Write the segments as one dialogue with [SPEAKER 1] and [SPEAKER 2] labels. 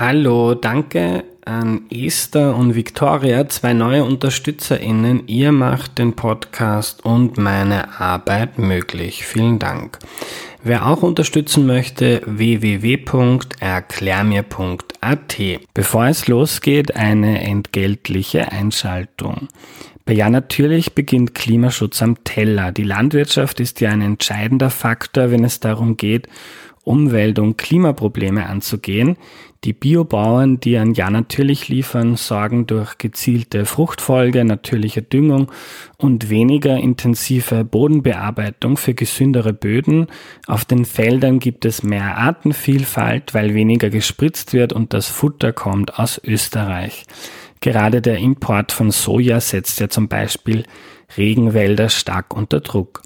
[SPEAKER 1] Hallo, danke an Esther und Victoria, zwei neue UnterstützerInnen. Ihr macht den Podcast und meine Arbeit möglich. Vielen Dank. Wer auch unterstützen möchte, www.erklärmir.at. Bevor es losgeht, eine entgeltliche Einschaltung. Ja, natürlich beginnt Klimaschutz am Teller. Die Landwirtschaft ist ja ein entscheidender Faktor, wenn es darum geht, Umwelt- und Klimaprobleme anzugehen. Die Biobauern, die an Ja natürlich liefern, sorgen durch gezielte Fruchtfolge, natürliche Düngung und weniger intensive Bodenbearbeitung für gesündere Böden. Auf den Feldern gibt es mehr Artenvielfalt, weil weniger gespritzt wird und das Futter kommt aus Österreich. Gerade der Import von Soja setzt ja zum Beispiel Regenwälder stark unter Druck.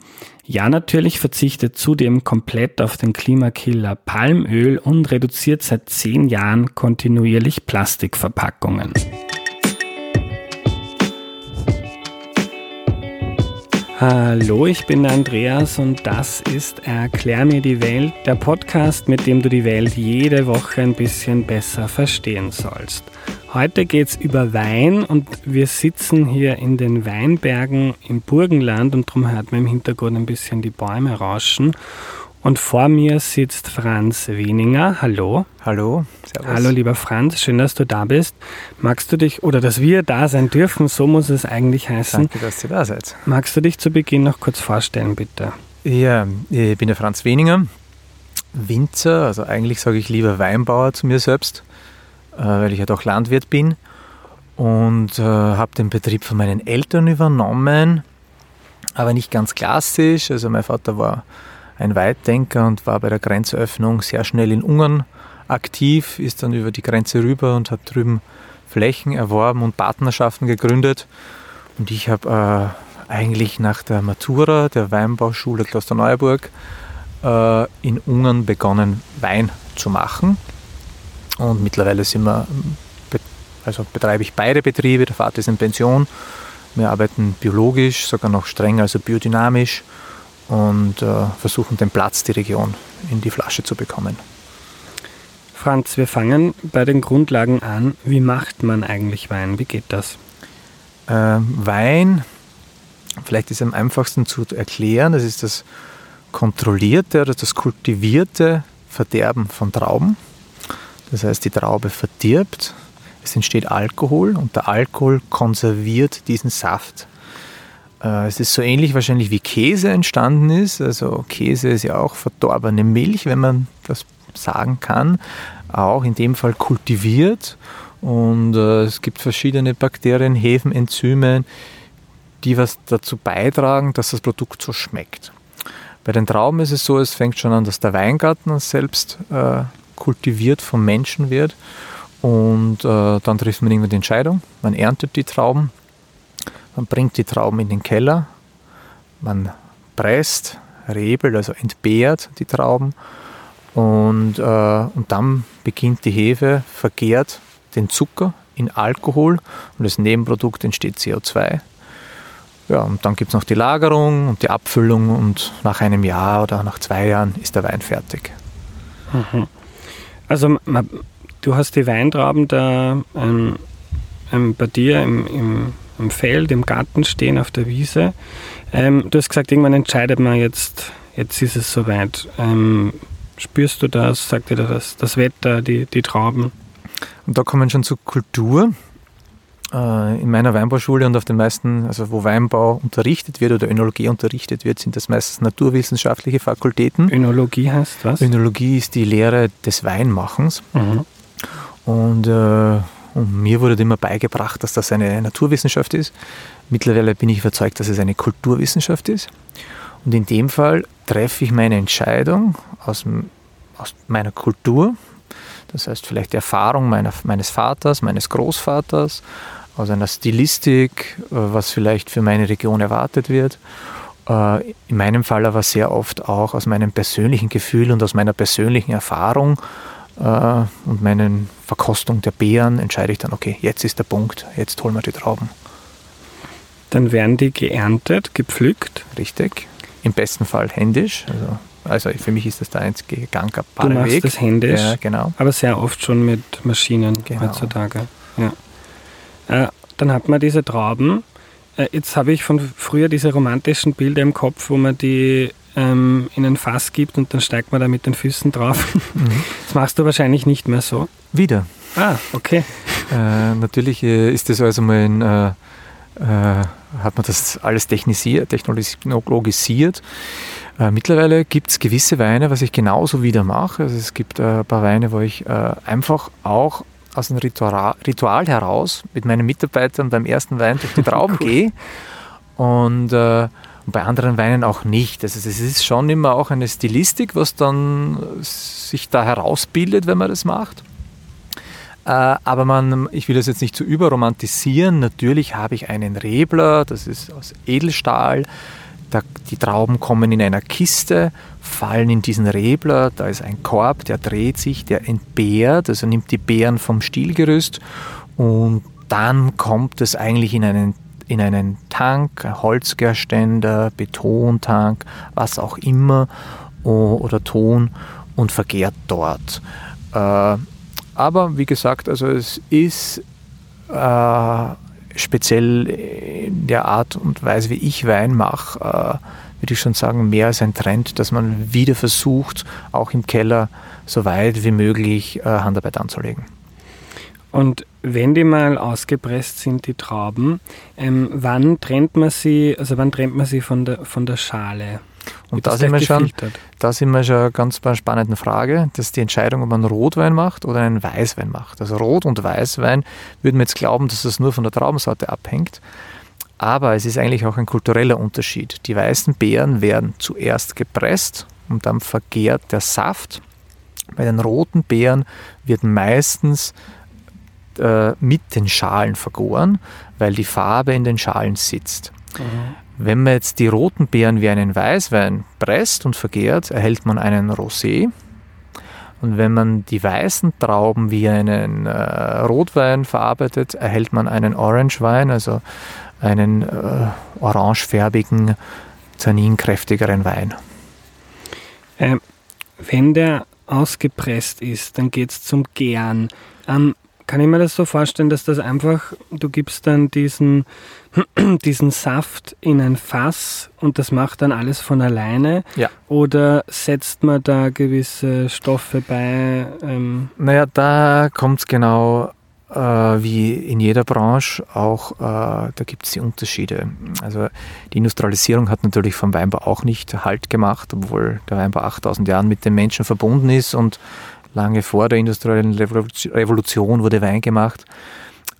[SPEAKER 1] Ja, natürlich verzichtet zudem komplett auf den Klimakiller Palmöl und reduziert seit zehn Jahren kontinuierlich Plastikverpackungen. Hallo, ich bin Andreas und das ist Erklär mir die Welt, der Podcast, mit dem du die Welt jede Woche ein bisschen besser verstehen sollst. Heute geht es über Wein und wir sitzen hier in den Weinbergen im Burgenland und darum hört man im Hintergrund ein bisschen die Bäume rauschen. Und vor mir sitzt Franz Weninger. Hallo.
[SPEAKER 2] Hallo.
[SPEAKER 1] Servus. Hallo, lieber Franz. Schön, dass du da bist. Magst du dich, oder dass wir da sein dürfen, so muss es eigentlich heißen.
[SPEAKER 2] Danke, dass ihr da seid.
[SPEAKER 1] Magst du dich zu Beginn noch kurz vorstellen, bitte?
[SPEAKER 2] Ja, ich bin der Franz Weninger, Winzer, also eigentlich sage ich lieber Weinbauer zu mir selbst. Äh, weil ich ja doch Landwirt bin und äh, habe den Betrieb von meinen Eltern übernommen, aber nicht ganz klassisch. Also mein Vater war ein Weitdenker und war bei der Grenzöffnung sehr schnell in Ungarn aktiv, ist dann über die Grenze rüber und hat drüben Flächen erworben und Partnerschaften gegründet. Und ich habe äh, eigentlich nach der Matura der Weinbauschule Klosterneuburg äh, in Ungarn begonnen, Wein zu machen. Und mittlerweile sind wir, also betreibe ich beide Betriebe. Der Vater ist in Pension. Wir arbeiten biologisch, sogar noch strenger, also biodynamisch und äh, versuchen den Platz, die Region in die Flasche zu bekommen.
[SPEAKER 1] Franz, wir fangen bei den Grundlagen an. Wie macht man eigentlich Wein? Wie geht das?
[SPEAKER 2] Ähm, Wein, vielleicht ist es am einfachsten zu erklären, das ist das kontrollierte oder das kultivierte Verderben von Trauben. Das heißt, die Traube verdirbt, es entsteht Alkohol und der Alkohol konserviert diesen Saft. Äh, es ist so ähnlich wahrscheinlich wie Käse entstanden ist. Also Käse ist ja auch verdorbene Milch, wenn man das sagen kann. Auch in dem Fall kultiviert. Und äh, es gibt verschiedene Bakterien, Hefen, Enzyme, die was dazu beitragen, dass das Produkt so schmeckt. Bei den Trauben ist es so, es fängt schon an, dass der Weingarten selbst äh, kultiviert vom Menschen wird. Und äh, dann trifft man irgendwann die Entscheidung. Man erntet die Trauben, man bringt die Trauben in den Keller, man presst, rebelt, also entbehrt die Trauben und, äh, und dann beginnt die Hefe, vergärt den Zucker in Alkohol und als Nebenprodukt entsteht CO2. Ja, und dann gibt es noch die Lagerung und die Abfüllung und nach einem Jahr oder nach zwei Jahren ist der Wein fertig.
[SPEAKER 1] Mhm. Also du hast die Weintrauben da ähm, ähm, bei dir im, im, im, Feld, im Garten stehen, auf der Wiese. Ähm, du hast gesagt, irgendwann entscheidet man jetzt, jetzt ist es soweit. Ähm, spürst du das? Sagt dir das, das Wetter, die, die Trauben?
[SPEAKER 2] Und da kommen schon zur Kultur. Äh, in meiner Weinbauschule und auf den meisten, also wo Weinbau unterrichtet wird oder Önologie unterrichtet wird, sind das meistens naturwissenschaftliche Fakultäten.
[SPEAKER 1] Önologie heißt was?
[SPEAKER 2] Önologie ist die Lehre des Weinmachens. Mhm. Und äh, Und mir wurde immer beigebracht, dass das eine Naturwissenschaft ist. Mittlerweile bin ich überzeugt, dass es eine Kulturwissenschaft ist. Und in dem Fall treffe ich meine Entscheidung aus, aus meiner Kultur, das heißt vielleicht die Erfahrung meiner, meines Vaters, meines Großvaters, aus einer Stilistik, äh, was vielleicht für meine Region erwartet wird. Äh, in meinem Fall aber sehr oft auch aus meinem persönlichen Gefühl und aus meiner persönlichen Erfahrung äh, und meinen Verkostung der Beeren entscheide ich dann, okay, jetzt ist der Punkt, jetzt holen wir die Trauben.
[SPEAKER 1] Dann werden die geerntet, gepflückt.
[SPEAKER 2] Richtig. Im besten Fall händisch. Also, also für mich ist das der einzige gangbare
[SPEAKER 1] Du machst
[SPEAKER 2] Weg.
[SPEAKER 1] das händisch,
[SPEAKER 2] Ja, genau.
[SPEAKER 1] aber sehr oft schon mit Maschinen
[SPEAKER 2] Genau.
[SPEAKER 1] heutzutage. Ja. Äh, dann hat man diese Trauben. Äh, jetzt habe ich von früher diese romantischen Bilder im Kopf, wo man die ähm, in ein Fass gibt und dann steigt man da mit den Füßen drauf.
[SPEAKER 2] Mhm.
[SPEAKER 1] Das machst du wahrscheinlich nicht mehr so.
[SPEAKER 2] Wieder.
[SPEAKER 1] Ah, okay.
[SPEAKER 2] Äh, natürlich äh, ist das also mal ein, äh, äh, hat man das alles technisiert, technologisiert. Äh, mittlerweile gibt es gewisse Weine, was ich genauso wieder mache. Also es gibt äh, ein paar Weine, wo ich einfach auch aus dem Ritual, Ritual heraus mit meinen Mitarbeitern beim ersten Wein durch die Trauben gehe und, äh, und bei anderen Weinen auch nicht. Also es ist schon immer auch eine Stilistik, was dann sich da herausbildet, wenn man das macht. Äh, aber man, ich will das jetzt nicht zu überromantisieren. Natürlich habe ich einen Rebler, das ist aus Edelstahl. Da, die Trauben kommen in einer Kiste, fallen in diesen Rebler. Da ist ein Korb, der dreht sich, der entbeert, also nimmt die Beeren vom Stielgerüst und dann kommt es eigentlich in einen, in einen Tank, Holzgerständer, Betontank, was auch immer oder Ton und vergärt dort. Äh, aber wie gesagt, also es ist äh, speziell in der Art und Weise, wie ich Wein mache, äh, würde ich schon sagen, mehr als ein Trend, dass man wieder versucht, auch im Keller so weit wie möglich äh, Handarbeit anzulegen.
[SPEAKER 1] Und wenn die mal ausgepresst sind, die Trauben, ähm, wann trennt man sie, also wann trennt man sie von der, von der Schale?
[SPEAKER 2] Und da sind, wir schon, da sind wir schon ganz bei einer spannenden Frage. Das ist die Entscheidung, ob man einen Rotwein macht oder einen Weißwein macht. Also Rot- und Weißwein würden wir jetzt glauben, dass das nur von der Traubensorte abhängt. Aber es ist eigentlich auch ein kultureller Unterschied. Die weißen Beeren werden zuerst gepresst und dann vergärt der Saft. Bei den roten Beeren wird meistens äh, mit den Schalen vergoren, weil die Farbe in den Schalen sitzt. Wenn man jetzt die roten Beeren wie einen Weißwein presst und vergärt, erhält man einen Rosé. Und wenn man die weißen Trauben wie einen äh, Rotwein verarbeitet, erhält man einen Orangewein, also einen äh, orangefärbigen, tanninkräftigeren Wein.
[SPEAKER 1] Ähm, wenn der ausgepresst ist, dann geht es zum Gären. Ähm, kann ich mir das so vorstellen, dass das einfach, du gibst dann diesen, diesen Saft in ein Fass und das macht dann alles von alleine?
[SPEAKER 2] Ja.
[SPEAKER 1] Oder setzt man da gewisse Stoffe bei? Ähm,
[SPEAKER 2] Naja, da kommt es genau äh, wie in jeder Branche auch, äh, da gibt es die Unterschiede. Also die Industrialisierung hat natürlich vom Weinbau auch nicht Halt gemacht, obwohl der Weinbau 8000 Jahren mit den Menschen verbunden ist und lange vor der industriellen Revolution- wurde Wein gemacht.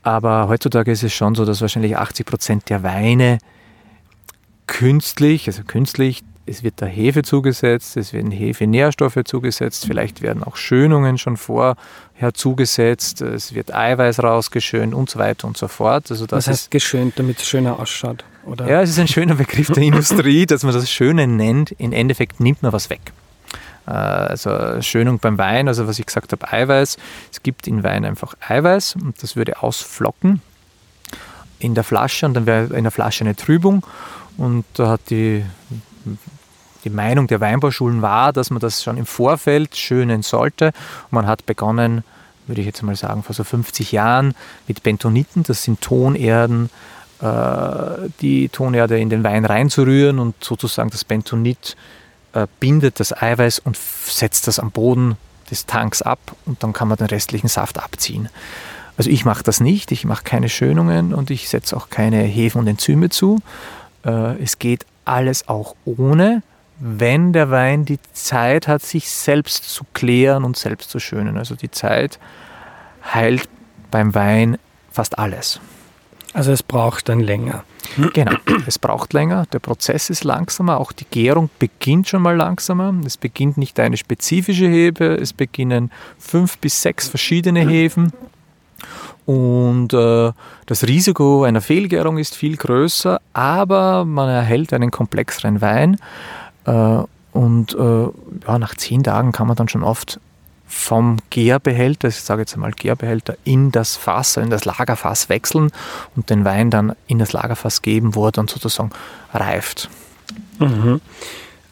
[SPEAKER 2] Aber heutzutage ist es schon so, dass wahrscheinlich 80 Prozent der Weine künstlich, also künstlich, es wird da Hefe zugesetzt, es werden Hefenährstoffe zugesetzt, vielleicht werden auch Schönungen schon vorher zugesetzt, es wird Eiweiß rausgeschönt und so weiter und so fort. Also das
[SPEAKER 1] was heißt geschönt, damit es schöner ausschaut? Oder?
[SPEAKER 2] ja, es ist ein schöner Begriff der Industrie, dass man das Schöne nennt. Im Endeffekt nimmt man was weg. Äh, Also Schönung beim Wein, also was ich gesagt habe, Eiweiß. Es gibt in Wein einfach Eiweiß und das würde ausflocken in der Flasche und dann wäre in der Flasche eine Trübung und da hat die, die Meinung der Weinbauschulen war, dass man das schon im Vorfeld schönen sollte und man hat begonnen, würde ich jetzt mal sagen, vor so 50 Jahren mit Bentoniten, das sind Tonerden, äh, die Tonerde in den Wein reinzurühren und sozusagen das Bentonit äh, bindet das Eiweiß und setzt das am Boden des Tanks ab und dann kann man den restlichen Saft abziehen. Also ich mache das nicht, ich mache keine Schönungen und ich setze auch keine Hefen und Enzyme zu. Äh, es geht alles auch ohne, wenn der Wein die Zeit hat, sich selbst zu klären und selbst zu schönen. Also die Zeit heilt beim Wein fast alles.
[SPEAKER 1] Also es braucht dann länger.
[SPEAKER 2] Genau, es braucht länger, der Prozess ist langsamer, auch die Gärung beginnt schon mal langsamer. Es beginnt nicht eine spezifische Hebe, es beginnen fünf bis sechs verschiedene Hefen. Und äh, das Risiko einer Fehlgärung ist viel größer, aber man erhält einen komplexeren Wein. Äh, und äh, ja, nach zehn Tagen kann man dann schon oft vom Gärbehälter, ich sage jetzt einmal Gärbehälter, in das Fass, in das Lagerfass wechseln und den Wein dann in das Lagerfass geben, wo er dann sozusagen reift.
[SPEAKER 1] Mhm.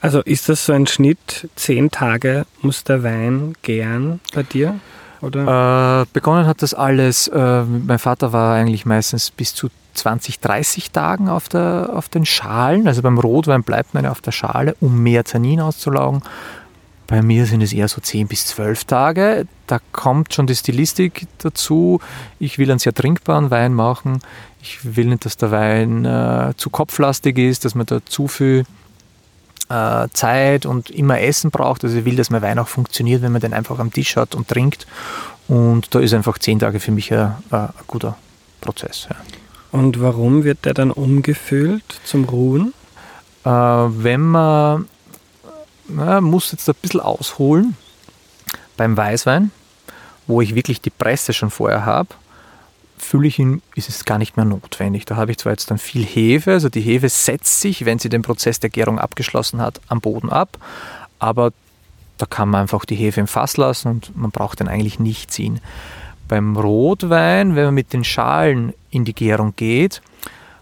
[SPEAKER 1] Also ist das so ein Schnitt, zehn Tage muss der Wein gären bei dir?
[SPEAKER 2] Oder? Äh, begonnen hat das alles, äh, mein Vater war eigentlich meistens bis zu 20, 30 Tagen auf, der, auf den Schalen. Also beim Rotwein bleibt man ja auf der Schale, um mehr Tannin auszulaugen. Bei mir sind es eher so 10 bis 12 Tage. Da kommt schon die Stilistik dazu. Ich will einen sehr trinkbaren Wein machen. Ich will nicht, dass der Wein äh, zu kopflastig ist, dass man da zu viel äh, Zeit und immer Essen braucht. Also ich will, dass mein Wein auch funktioniert, wenn man den einfach am Tisch hat und trinkt. Und da ist einfach 10 Tage für mich ein, ein guter Prozess. Ja.
[SPEAKER 1] Und warum wird der dann umgefüllt zum Ruhen?
[SPEAKER 2] Äh, wenn man na, muss jetzt ein bisschen ausholen beim Weißwein, wo ich wirklich die Presse schon vorher habe, fülle ich ihn, ist es gar nicht mehr notwendig. Da habe ich zwar jetzt dann viel Hefe, also die Hefe setzt sich, wenn sie den Prozess der Gärung abgeschlossen hat, am Boden ab, aber da kann man einfach die Hefe im Fass lassen und man braucht den eigentlich nicht ziehen. Beim Rotwein, wenn man mit den Schalen in die Gärung geht,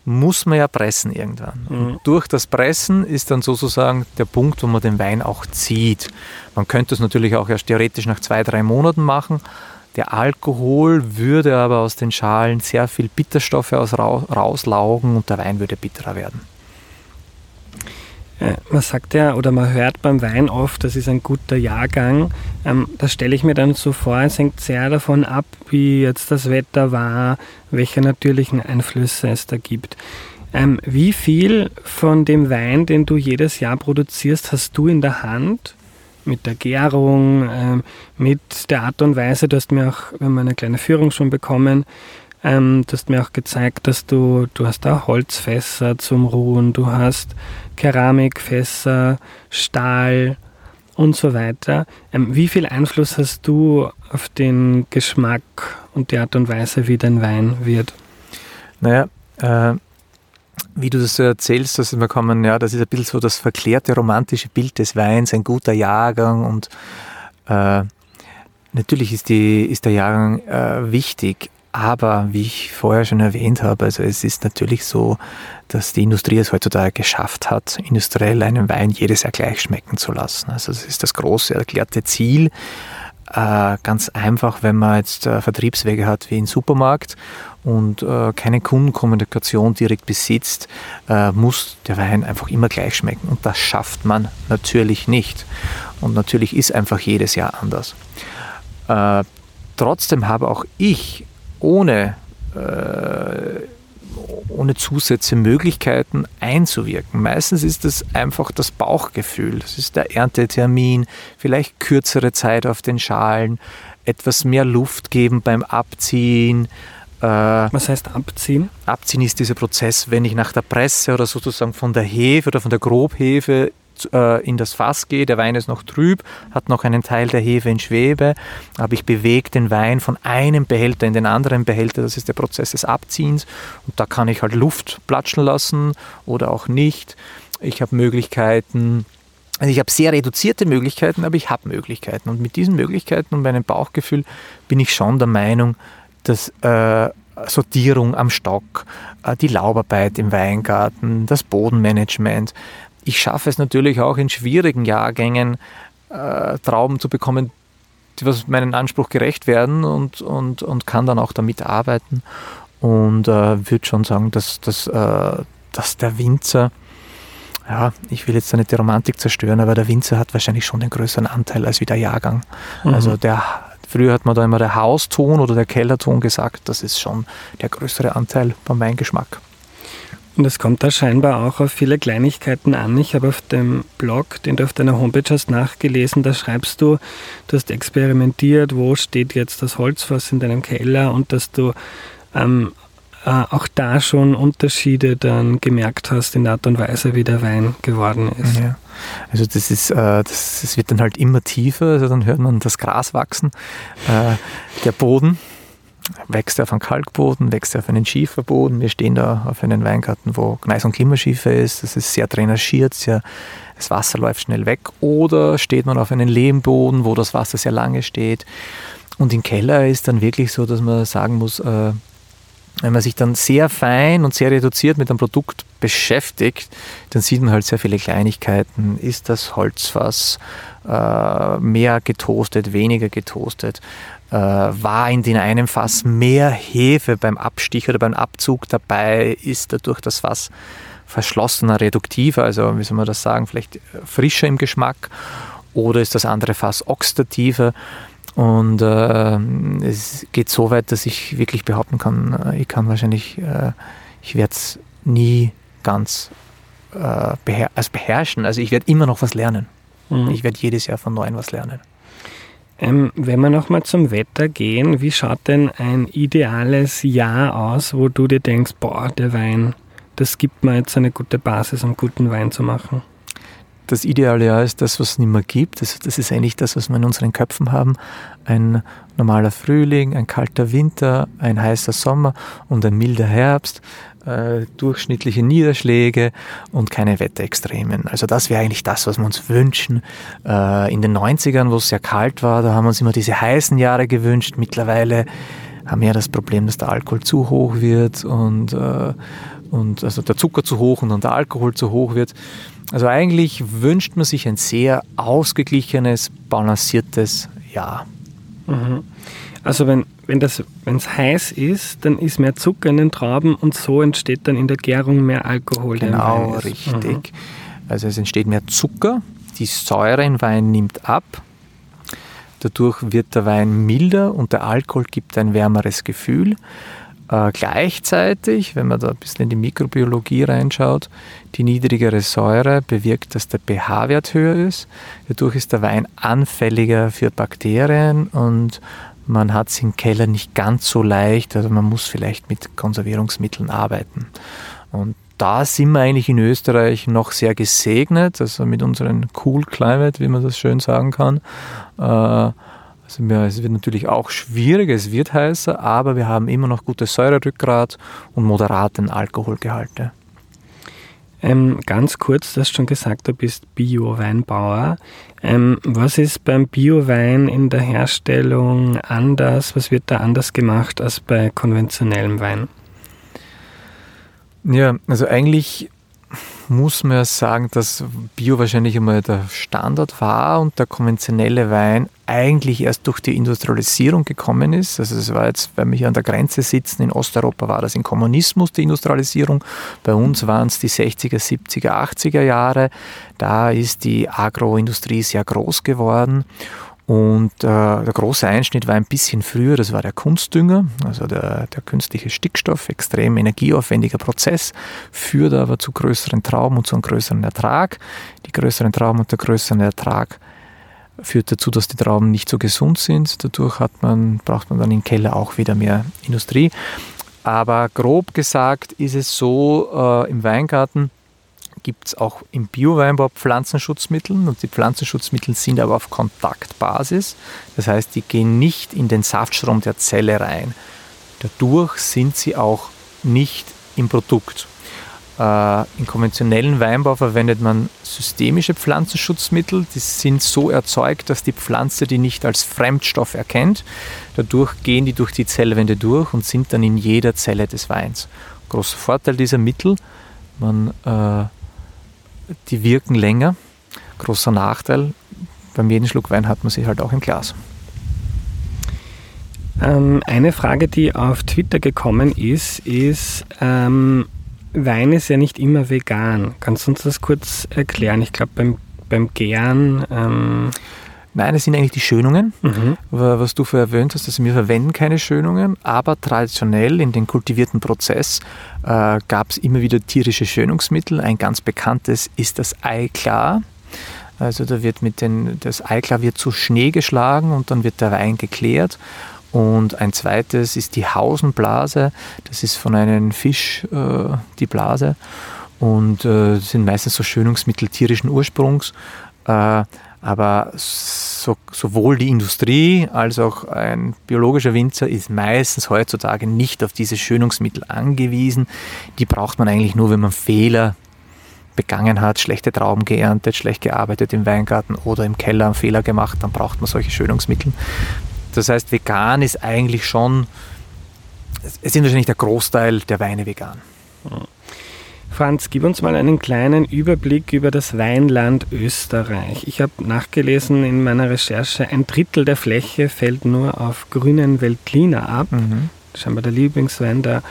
[SPEAKER 2] muss man ja pressen irgendwann. Mhm. durch das Pressen ist dann sozusagen der Punkt, wo man den Wein auch zieht. Man könnte es natürlich auch erst theoretisch nach zwei, drei Monaten machen. Der Alkohol würde aber aus den Schalen sehr viel Bitterstoffe aus, rauslaugen und der Wein würde bitterer werden.
[SPEAKER 1] Äh, man sagt ja oder man hört beim Wein oft, das ist ein guter Jahrgang. Ähm, das stelle ich mir dann so vor, es hängt sehr davon ab, wie jetzt das Wetter war, welche natürlichen Einflüsse es da gibt. Ähm, wie viel von dem Wein, den du jedes Jahr produzierst, hast du in der Hand? Mit der Gärung, ähm, mit der Art und Weise, du hast mir auch, wir haben eine kleine Führung schon bekommen, ähm, du hast mir auch gezeigt, dass du, du hast da Holzfässer zum Ruhen, du hast Keramikfässer, Stahl und so weiter. Ähm, wie viel Einfluss hast du auf den Geschmack und die Art und Weise, wie dein Wein wird?
[SPEAKER 2] Naja, äh, wie du das so erzählst, dass wir kommen, ja, das ist ein bisschen so das verklärte romantische Bild des Weins, ein guter Jahrgang und äh, natürlich ist, die, ist der Jahrgang äh, wichtig, aber wie ich vorher schon erwähnt habe, also es ist natürlich so, dass die Industrie es heutzutage geschafft hat, industriell einen Wein jedes Jahr gleich schmecken zu lassen. Also das ist das große erklärte Ziel. Äh, ganz einfach, wenn man jetzt äh, Vertriebswege hat wie im Supermarkt und äh, keine Kundenkommunikation direkt besitzt, äh, muss der Wein einfach immer gleich schmecken. Und das schafft man natürlich nicht. Und natürlich ist einfach jedes Jahr anders. Äh, trotzdem habe auch ich ohne, äh, ohne Zusätze Möglichkeiten einzuwirken. Meistens ist es einfach das Bauchgefühl, das ist der Erntetermin, vielleicht kürzere Zeit auf den Schalen, etwas mehr Luft geben beim Abziehen.
[SPEAKER 1] Äh, Was heißt abziehen?
[SPEAKER 2] Abziehen ist dieser Prozess, wenn ich nach der Presse oder sozusagen von der Hefe oder von der Grobhefe äh, in das Fass gehe, der Wein ist noch trüb, hat noch einen Teil der Hefe in Schwebe, aber ich bewege den Wein von einem Behälter in den anderen Behälter, das ist der Prozess des Abziehens und da kann ich halt Luft platschen lassen oder auch nicht. Ich habe Möglichkeiten, also ich habe sehr reduzierte Möglichkeiten, aber ich habe Möglichkeiten. Und mit diesen Möglichkeiten und meinem Bauchgefühl bin ich schon der Meinung, dass äh, Sortierung am Stock, äh, die Laubarbeit im Weingarten, das Bodenmanagement, ich schaffe es natürlich auch in schwierigen Jahrgängen, äh, Trauben zu bekommen, die was meinen Anspruch gerecht werden und, und, und kann dann auch damit arbeiten. Und äh, würde schon sagen, dass, dass, äh, dass der Winzer, ja, ich will jetzt da nicht die Romantik zerstören, aber der Winzer hat wahrscheinlich schon den größeren Anteil als wie der Jahrgang. Mhm. Also der, früher hat man da immer der Hauston oder der Kellerton gesagt, das ist schon der größere Anteil beim Weingeschmack.
[SPEAKER 1] Und es kommt da scheinbar auch auf viele Kleinigkeiten an. Ich habe auf dem Blog, den du auf deiner Homepage hast, nachgelesen, da schreibst du, du hast experimentiert, wo steht jetzt das Holzfass in deinem Keller und dass du ähm, äh, auch da schon Unterschiede dann gemerkt hast in der Art und Weise, wie der Wein geworden ist.
[SPEAKER 2] Ja. Also das ist, äh, das, das, wird dann halt immer tiefer, also dann hört man das Gras wachsen. Äh, der Boden wächst auf einem Kalkboden, wächst auf einen Schieferboden. Wir stehen da auf einem Weingarten, wo Gneis- und Kimmerschiefer ist. Das ist sehr drainagiert, sehr, das Wasser läuft schnell weg. Oder steht man auf einem Lehmboden, wo das Wasser sehr lange steht. Und im Keller ist dann wirklich so, dass man sagen muss, äh, wenn man sich dann sehr fein und sehr reduziert mit einem Produkt beschäftigt, dann sieht man halt sehr viele Kleinigkeiten. Ist das Holzfass äh, mehr getoastet, weniger getoastet? Äh, war in den einem Fass mehr Hefe beim Abstich oder beim Abzug dabei? Ist dadurch das Fass verschlossener, reduktiver, also wie soll man das sagen, vielleicht frischer im Geschmack? Oder ist das andere Fass oxidativer? Und äh, es geht so weit, dass ich wirklich behaupten kann, äh, ich kann wahrscheinlich, äh, ich werde es nie ganz äh, beher also beherrschen. Also ich werde immer noch was lernen. Mhm. Ich werde jedes Jahr von neuem was lernen.
[SPEAKER 1] Ähm, wenn wir nochmal zum Wetter gehen, wie schaut denn ein ideales Jahr aus, wo du dir denkst, boah, der Wein, das gibt mir jetzt eine gute Basis, um guten Wein zu machen?
[SPEAKER 2] Das ideale Jahr ist das, was es nicht mehr gibt. Das, das, ist eigentlich das, was wir in unseren Köpfen haben. Ein normaler Frühling, ein kalter Winter, ein heißer Sommer und ein milder Herbst, äh, durchschnittliche Niederschläge und keine Wetterextremen. Also das wäre eigentlich das, was wir uns wünschen. Äh, in den 90ern, wo es sehr kalt war, da haben wir uns immer diese heißen Jahre gewünscht. Mittlerweile haben wir ja das Problem, dass der Alkohol zu hoch wird und, äh, und also der Zucker zu hoch und dann der Alkohol zu hoch wird. Also eigentlich wünscht man sich ein sehr ausgeglichenes, balanciertes Jahr.
[SPEAKER 1] Mhm. Also wenn, wenn es heiß ist, dann ist mehr Zucker in den Trauben und so entsteht dann in der Gärung mehr Alkohol.
[SPEAKER 2] Genau, richtig. Mhm. Also es entsteht mehr Zucker, die Säure im Wein nimmt ab, dadurch wird der Wein milder und der Alkohol gibt ein wärmeres Gefühl. Äh, gleichzeitig, wenn man da ein bisschen in die Mikrobiologie reinschaut, die niedrigere Säure bewirkt, dass der pH-Wert höher ist. Dadurch ist der Wein anfälliger für Bakterien und man hat es im Keller nicht ganz so leicht, also man muss vielleicht mit Konservierungsmitteln arbeiten. Und da sind wir eigentlich in Österreich noch sehr gesegnet, also mit unserem Cool Climate, wie man das schön sagen kann. Äh, also es wird natürlich auch schwieriger, es wird heißer, aber wir haben immer noch gutes Säurerückgrat und moderaten Alkoholgehalte.
[SPEAKER 1] Ähm, ganz kurz, du hast schon gesagt, du bist Bio-Weinbauer. Ähm, was ist beim Bio-Wein in der Herstellung anders? Was wird da anders gemacht als bei konventionellem Wein?
[SPEAKER 2] Ja, also eigentlich muss man ja sagen, dass Bio wahrscheinlich einmal der Standard war und der konventionelle Wein eigentlich erst durch die Industrialisierung gekommen ist. Also es war jetzt, weil wir hier an der Grenze sitzen, in Osteuropa war das im Kommunismus die Industrialisierung. Bei uns waren es die 60er, 70er, 80er Jahre. Da ist die Agroindustrie sehr groß geworden und äh, der große Einschnitt war ein bisschen früher, das war der Kunstdünger, also der, der künstliche Stickstoff, extrem energieaufwendiger Prozess, führt aber zu größeren Trauben und zu einem größeren Ertrag. Die größeren Trauben und der größere Ertrag führt dazu, dass die Trauben nicht so gesund sind. Dadurch hat man, braucht man dann im Keller auch wieder mehr Industrie. Aber grob gesagt ist es so äh, im Weingarten, gibt es auch im Bioweinbau Pflanzenschutzmittel und die Pflanzenschutzmittel sind aber auf Kontaktbasis. Das heißt, die gehen nicht in den Saftstrom der Zelle rein. Dadurch sind sie auch nicht im Produkt. Äh, Im konventionellen Weinbau verwendet man systemische Pflanzenschutzmittel. Die sind so erzeugt, dass die Pflanze die nicht als Fremdstoff erkennt. Dadurch gehen die durch die Zellwände durch und sind dann in jeder Zelle des Weins. Großer Vorteil dieser Mittel, man äh, die wirken länger. Großer Nachteil, beim jeden Schluck Wein hat man sie halt auch im Glas.
[SPEAKER 1] Ähm, eine Frage, die auf Twitter gekommen ist, ist, ähm, Wein ist ja nicht immer vegan. Kannst du uns das kurz erklären? Ich glaube, beim, beim Gären. Ähm
[SPEAKER 2] Nein, es sind eigentlich die Schönungen, mhm. was du vorher erwähnt hast. Also wir verwenden keine Schönungen, aber traditionell in den kultivierten Prozess äh, gab es immer wieder tierische Schönungsmittel. Ein ganz bekanntes ist das Eiklar. Also da wird mit den, das Eiklar wird zu Schnee geschlagen und dann wird der Wein geklärt. Und ein zweites ist die Hausenblase. Das ist von einem Fisch äh, die Blase. Und äh, sind meistens so Schönungsmittel tierischen Ursprungs. Aber so, sowohl die Industrie als auch ein biologischer Winzer ist meistens heutzutage nicht auf diese Schönungsmittel angewiesen. Die braucht man eigentlich nur, wenn man Fehler begangen hat, schlechte Trauben geerntet, schlecht gearbeitet im Weingarten oder im Keller einen Fehler gemacht, dann braucht man solche Schönungsmittel. Das heißt, vegan ist eigentlich schon, es sind wahrscheinlich der Großteil der Weine vegan.
[SPEAKER 1] Franz, gib uns mal einen kleinen Überblick über das Weinland Österreich. Ich habe nachgelesen in meiner Recherche, ein Drittel der Fläche fällt nur auf grünen Veltliner ab. Mhm. Scheinbar der Lieblingswein der,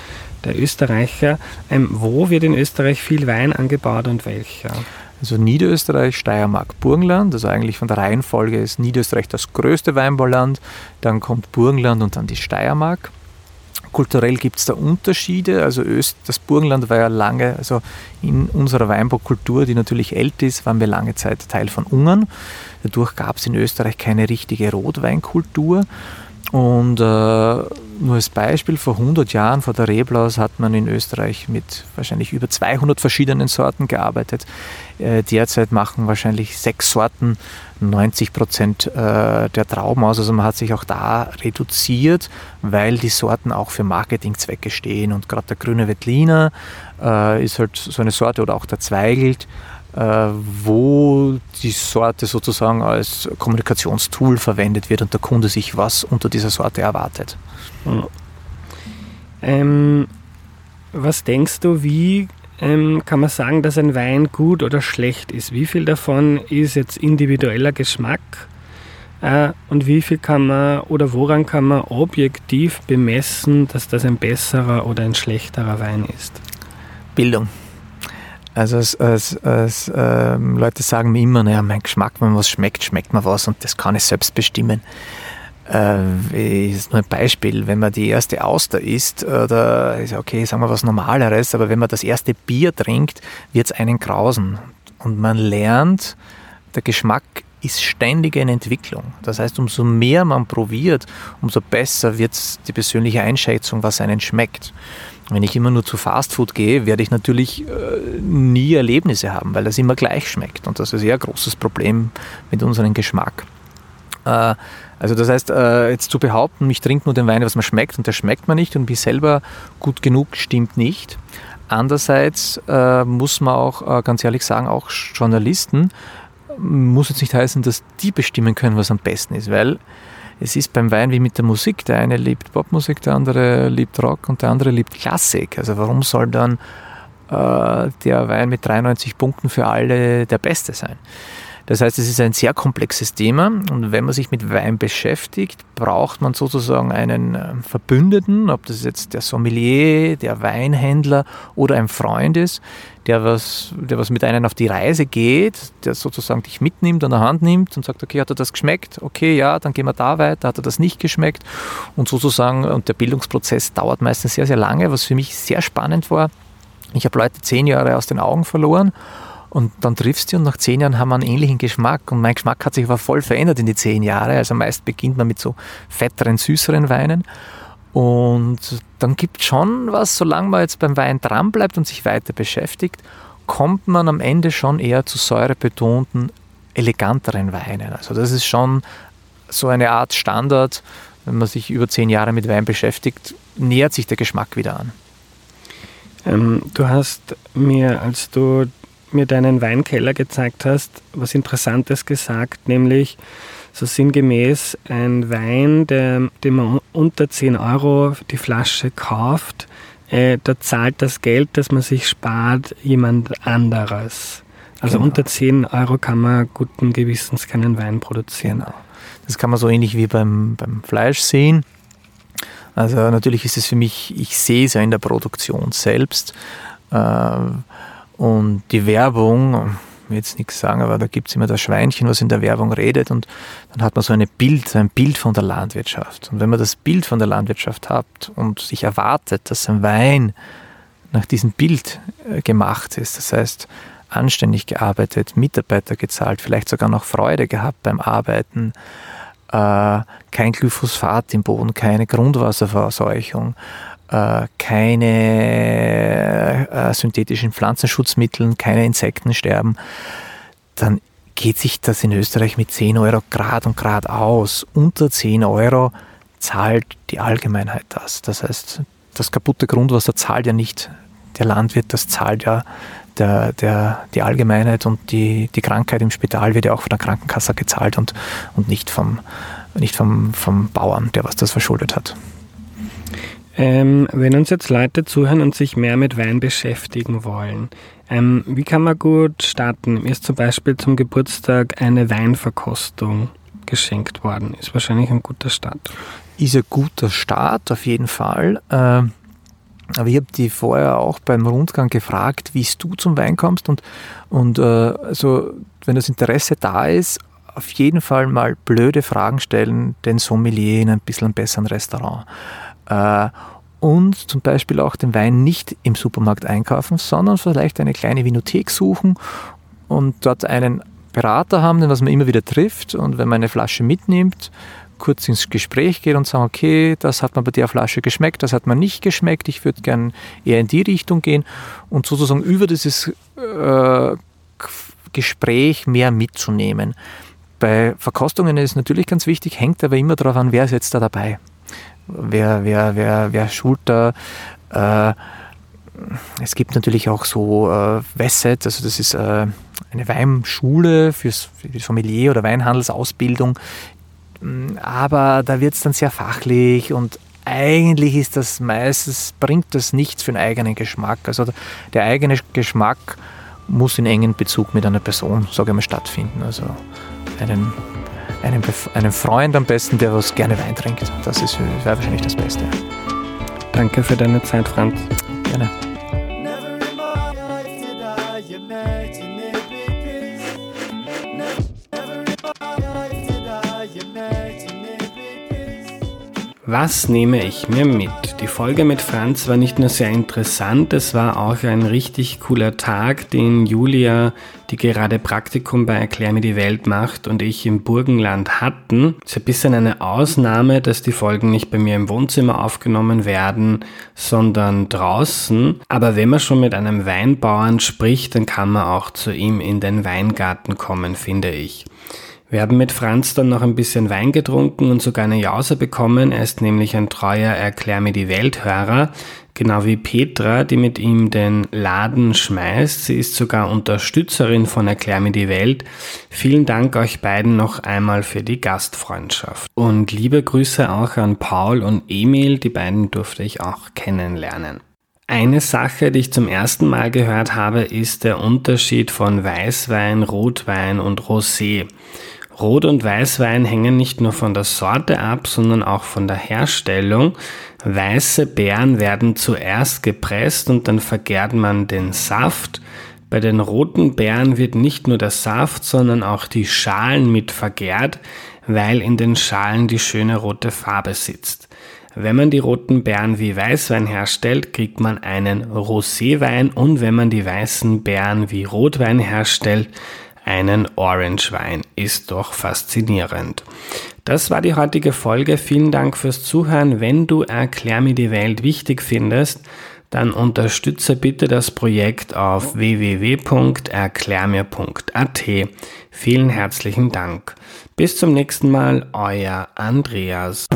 [SPEAKER 1] der Österreicher. Ähm, wo wird in Österreich viel Wein angebaut und welcher?
[SPEAKER 2] Also Niederösterreich, Steiermark, Burgenland. Also eigentlich von der Reihenfolge ist Niederösterreich das größte Weinbauland, dann kommt Burgenland und dann die Steiermark. Kulturell gibt es da Unterschiede. Also Öst, das Burgenland war ja lange, also in unserer Weinbaukultur, die natürlich älter ist, waren wir lange Zeit Teil von Ungarn. Dadurch gab es in Österreich keine richtige Rotweinkultur. Und äh, nur als Beispiel, vor 100 Jahren, vor der Reblaus, hat man in Österreich mit wahrscheinlich über 200 verschiedenen Sorten gearbeitet. Äh, derzeit machen wahrscheinlich sechs Sorten 90 Prozent äh, der Trauben aus. Also man hat sich auch da reduziert, weil die Sorten auch für Marketingzwecke stehen. Und gerade der grüne Wettliner äh, ist halt so eine Sorte oder auch der Zweigelt, äh, wo die Sorte sozusagen als Kommunikationstool verwendet wird und der Kunde sich was unter dieser Sorte erwartet.
[SPEAKER 1] Hm. Ähm, was denkst du, wie ähm, kann man sagen, dass ein Wein gut oder schlecht ist? Wie viel davon ist jetzt individueller Geschmack? Äh, und wie viel kann man oder woran kann man objektiv bemessen, dass das ein besserer oder ein schlechterer Wein ist?
[SPEAKER 2] Bildung. Also als, als, als ähm, Leute sagen mir immer, naja, mein Geschmack, wenn was schmeckt, schmeckt mir was und das kann ich selbst bestimmen. Äh, ist nur ein Beispiel, wenn man die erste Auster isst, oder ist okay, sagen wir was Normaleres, aber wenn man das erste Bier trinkt, wird es einen grausen. Und man lernt, der Geschmack ist ständig in Entwicklung. Das heißt, umso mehr man probiert, umso besser wird die persönliche Einschätzung, was einen schmeckt. Wenn ich immer nur zu Fastfood gehe, werde ich natürlich äh, nie Erlebnisse haben, weil das immer gleich schmeckt. Und das ist eher ein großes Problem mit unserem Geschmack. Äh, also das heißt, äh, jetzt zu behaupten, ich trinke nur den Wein, was mir schmeckt und der schmeckt mir nicht und bin selber gut genug, stimmt nicht. Andererseits äh, muss man auch ganz ehrlich sagen, auch Journalisten muss jetzt nicht heißen, dass die bestimmen können, was am besten ist, weil es ist beim Wein wie mit der Musik. Der eine liebt Popmusik, der andere liebt Rock und der andere liebt Klassik. Also warum soll dann äh, der Wein mit 93 Punkten für alle der beste sein? Das heißt, es ist ein sehr komplexes Thema und wenn man sich mit Wein beschäftigt, braucht man sozusagen einen äh, Verbündeten, ob das jetzt der Sommelier, der Weinhändler oder ein Freund ist, der was, der was mit einem auf die Reise geht, der sozusagen dich mitnimmt, an der Hand nimmt und sagt, okay, hat er das geschmeckt? Okay, ja, dann gehen wir da weiter, hat er das nicht geschmeckt? Und sozusagen, und der Bildungsprozess dauert meistens sehr, sehr lange, was für mich sehr spannend war. Ich habe Leute zehn Jahre aus den Augen verloren und dann triffst du und nach zehn Jahren haben wir einen ähnlichen Geschmack. Und mein Geschmack hat sich aber voll verändert in die zehn Jahre. Also meist beginnt man mit so fetteren, süßeren Weinen. Und dann gibt es schon was, solange man jetzt beim Wein dranbleibt und sich weiter beschäftigt, kommt man am Ende schon eher zu säurebetonten, eleganteren Weinen. Also das ist schon so eine Art Standard, wenn man sich über zehn Jahre mit Wein beschäftigt, nähert sich der Geschmack wieder an.
[SPEAKER 1] Ähm, du hast mir, als du mir deinen Weinkeller gezeigt hast, was Interessantes gesagt, nämlich so sinngemäß ein Wein, der, den man unter 10 Euro die Flasche kauft, äh, da zahlt das Geld, das man sich spart, jemand anderes. Also genau. unter 10 Euro kann man guten Gewissens keinen Wein produzieren. Genau.
[SPEAKER 2] Das kann man so ähnlich wie beim, beim Fleisch sehen. Also natürlich ist es für mich, ich sehe es ja in der Produktion selbst. Äh, und die Werbung, will jetzt nichts sagen, aber da gibt es immer das Schweinchen, was in der Werbung redet und dann hat man so eine Bild, ein Bild von der Landwirtschaft. Und wenn man das Bild von der Landwirtschaft hat und sich erwartet, dass ein Wein nach diesem Bild äh, gemacht ist, das heißt anständig gearbeitet, Mitarbeiter gezahlt, vielleicht sogar noch Freude gehabt beim Arbeiten, äh, kein Glyphosat im Boden, keine Grundwasserverseuchung, äh, keine äh, synthetischen Pflanzenschutzmittel, keine Insekten sterben, dann geht sich das in Österreich mit 10 Euro Grad und Grad aus. Unter 10 Euro zahlt die Allgemeinheit das. Das heißt, das kaputte Grundwasser zahlt ja nicht der Landwirt, das zahlt ja der, der, die Allgemeinheit und die, die Krankheit im Spital wird ja auch von der Krankenkasse gezahlt und, und nicht, vom, nicht vom, vom Bauern, der was das verschuldet hat.
[SPEAKER 1] Ähm, wenn uns jetzt Leute zuhören und sich mehr mit Wein beschäftigen wollen, ähm, wie kann man gut starten? Mir ist zum Beispiel zum Geburtstag eine Weinverkostung geschenkt worden. Ist wahrscheinlich ein guter Start.
[SPEAKER 2] Ist ein guter Start, auf jeden Fall. Äh, aber ich habe die vorher auch beim Rundgang gefragt, wie du zum Wein kommst und, und äh, also, wenn das Interesse da ist, auf jeden Fall mal blöde Fragen stellen, den Sommelier in ein bisschen besseren Restaurant. Äh, und zum Beispiel auch den Wein nicht im Supermarkt einkaufen, sondern vielleicht eine kleine Vinothek suchen und dort einen Berater haben, den was man immer wieder trifft. Und wenn man eine Flasche mitnimmt, kurz ins Gespräch geht und sagt, okay, das hat mir bei der Flasche geschmeckt, das hat mir nicht geschmeckt, ich würde gern eher in die Richtung gehen und sozusagen über dieses äh, Gespräch mehr mitzunehmen. Bei Verkostungen ist es natürlich ganz wichtig, hängt aber immer darauf an, wer ist jetzt da dabei wer, wer, wer, wer schult da. Äh, es gibt natürlich auch so äh, Wesset, also das ist äh, eine Weinschule fürs, für die Sommelier- oder Weinhandelsausbildung. Aber da wird es dann sehr fachlich und eigentlich ist das meistens, bringt das nichts für den eigenen Geschmack. Also der eigene Geschmack muss in engen Bezug mit einer Person, sage ich mal, stattfinden. Also einen einen, einen Freund am besten, der was gerne Wein trinkt. Das ist wäre wahrscheinlich das Beste.
[SPEAKER 1] Danke für deine Zeit, Franz.
[SPEAKER 2] Gerne.
[SPEAKER 1] Was nehme ich mir mit? Die Folge mit Franz war nicht nur sehr interessant, es war auch ein richtig cooler Tag, den Julia, die gerade Praktikum bei Erklär mir die Welt macht und ich im Burgenland hatten. Es ist ein bisschen eine Ausnahme, dass die Folgen nicht bei mir im Wohnzimmer aufgenommen werden, sondern draußen. Aber wenn man schon mit einem Weinbauern spricht, dann kann man auch zu ihm in den Weingarten kommen, finde ich. Wir haben mit Franz dann noch ein bisschen Wein getrunken und sogar eine Jause bekommen. Er ist nämlich ein treuer Erklär mir die Welthörer, genau wie Petra, die mit ihm den Laden schmeißt. Sie ist sogar Unterstützerin von Erklär mir die Welt. Vielen Dank euch beiden noch einmal für die Gastfreundschaft. Und liebe Grüße auch an Paul und Emil, die beiden durfte ich auch kennenlernen. Eine Sache, die ich zum ersten Mal gehört habe, ist der Unterschied von Weißwein, Rotwein und Rosé. Rot- und Weißwein hängen nicht nur von der Sorte ab, sondern auch von der Herstellung. Weiße Beeren werden zuerst gepresst und dann vergärt man den Saft. Bei den roten Beeren wird nicht nur der Saft, sondern auch die Schalen mit vergärt, weil in den Schalen die schöne rote Farbe sitzt. Wenn man die roten Beeren wie Weißwein herstellt, kriegt man einen Roséwein und wenn man die weißen Beeren wie Rotwein herstellt, einen Orange Wein. Ist doch faszinierend. Das war die heutige Folge. Vielen Dank fürs Zuhören. Wenn du Erklär mir die Welt wichtig findest, dann unterstütze bitte das Projekt auf www.erklärmir.at. Vielen herzlichen Dank. Bis zum nächsten Mal, euer Andreas.